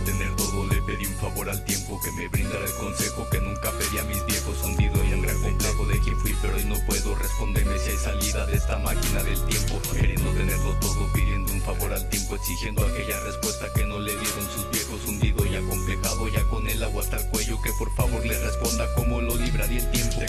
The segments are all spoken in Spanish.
tener todo le pedí un favor al tiempo que me brindara el consejo que nunca pedí a mis viejos hundido y en gran complejo de quien fui pero hoy no puedo responderme si hay salida de esta máquina del tiempo queriendo tenerlo todo pidiendo un favor al tiempo exigiendo aquella respuesta que no le dieron sus viejos hundido y acomplejado ya con el agua hasta el cuello que por favor le responda cómo lo libraría el tiempo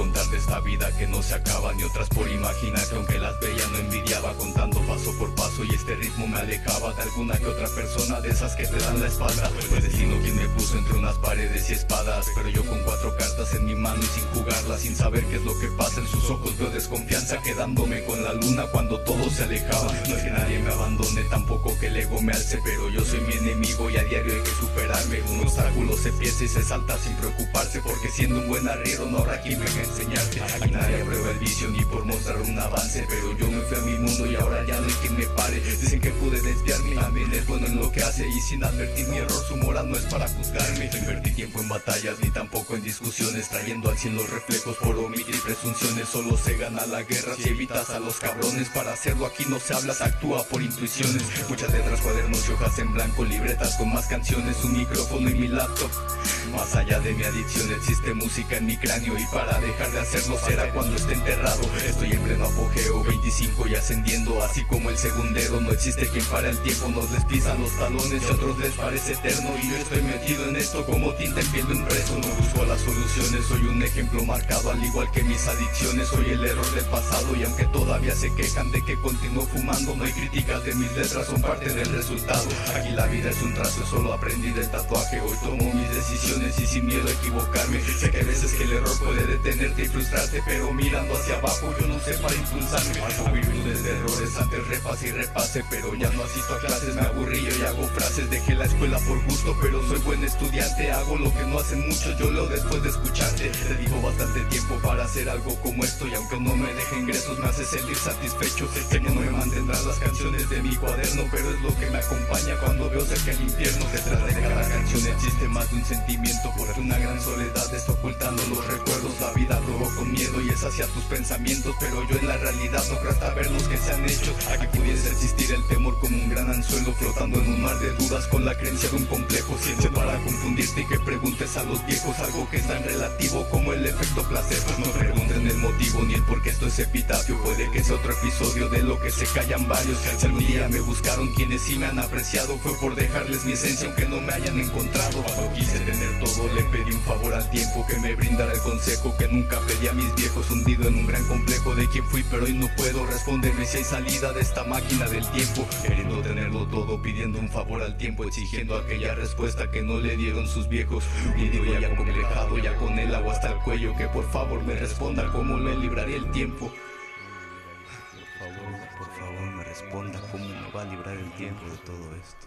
tengo historias por contar de esta vida que no se acaba ni otras por imaginar que aunque las veía no envidiaba contando paso por paso y este ritmo me alejaba de alguna que otra persona de esas que te dan la espalda. Fue destino quien me puso entre unas paredes y espadas pero yo con cuatro cartas en mi mano y sin jugarlas sin saber qué es lo que pasa en sus ojos desconfianza quedándome con la luna cuando todo se alejaba. No es que nadie me abandone tampoco que el ego me alce pero yo soy mi enemigo y a diario hay que superarme. Un obstáculo se piensa y se salta sin preocuparse porque siendo un buen arriero no habrá quien venga a enseñarte. Aquí nadie prueba el vicio ni por mostrar un avance pero yo me fui a mi mundo y ahora ya no hay quien me pare. Dicen que pude desviarme también es bueno en lo que hace y sin advertir mi error su moral no es para juzgarme. No invertí tiempo en batallas ni tampoco en discusiones trayendo al cien los reflejos por omitir presunciones solo se gana la guerra si evitas a los cabrones para hacerlo aquí no se habla actúa por intuiciones muchas letras cuadernos y hojas en blanco libretas con más canciones un micrófono y mi laptop más allá de mi adicción existe música en mi cráneo y para dejar de hacerlo será cuando esté enterrado. Estoy en pleno apogeo, 25 y ascendiendo, así como el segundero. No existe quien para el tiempo, nos les los talones y a otros les parece eterno. Y yo estoy metido en esto como tinta en piel de un preso. No busco las soluciones, soy un ejemplo marcado al igual que mis adicciones. Soy el error del pasado y aunque todavía se quejan de que continúo fumando, no hay críticas de mis letras, son parte del resultado. Aquí la vida es un trazo, solo aprendí del tatuaje. Hoy tomo mis decisiones y sin miedo a equivocarme Sé que a veces que el error puede detenerte y frustrarte Pero mirando hacia abajo yo no sé para impulsarme Hago virtudes de errores antes repase y repase Pero ya no asisto a clases, me aburrillo y hago frases Dejé la escuela por gusto pero soy buen estudiante Hago lo que no hacen muchos, yo leo después de escucharte Dedico bastante tiempo para hacer algo como esto Y aunque no me deje ingresos me hace sentir satisfecho. Sé que no me mantendrán las canciones de mi cuaderno Pero es lo que me acompaña cuando veo cerca el infierno de canción existe más un sentimiento porque una gran soledad está ocultando los recuerdos. La vida probó con miedo y es hacia tus pensamientos Pero yo en la realidad no creo ver los que se han hecho. Aquí pudiese existir el temor como un gran anzuelo Flotando en un mar de dudas con la creencia de un complejo. Siente para confundirte y que preguntes a los viejos Algo que es tan relativo como el efecto placebo. No pregunten el motivo ni el por qué esto es epitafio. Puede que sea otro episodio de lo que se callan varios. Si algún día me buscaron quienes sí me han apreciado Fue por dejarles mi esencia aunque no me hayan encontrado quise tener todo le pedí un favor al tiempo que me brindara el consejo que nunca pedí a mis viejos hundido en un gran complejo de quien fui pero hoy no puedo responderme si hay salida de esta máquina del tiempo queriendo tenerlo todo pidiendo un favor al tiempo exigiendo aquella respuesta que no le dieron sus viejos hundido y acomplejado ya con el agua hasta el cuello que por favor me responda cómo le libraré el tiempo Por favor, por favor me responda cómo me va a librar el tiempo de todo esto.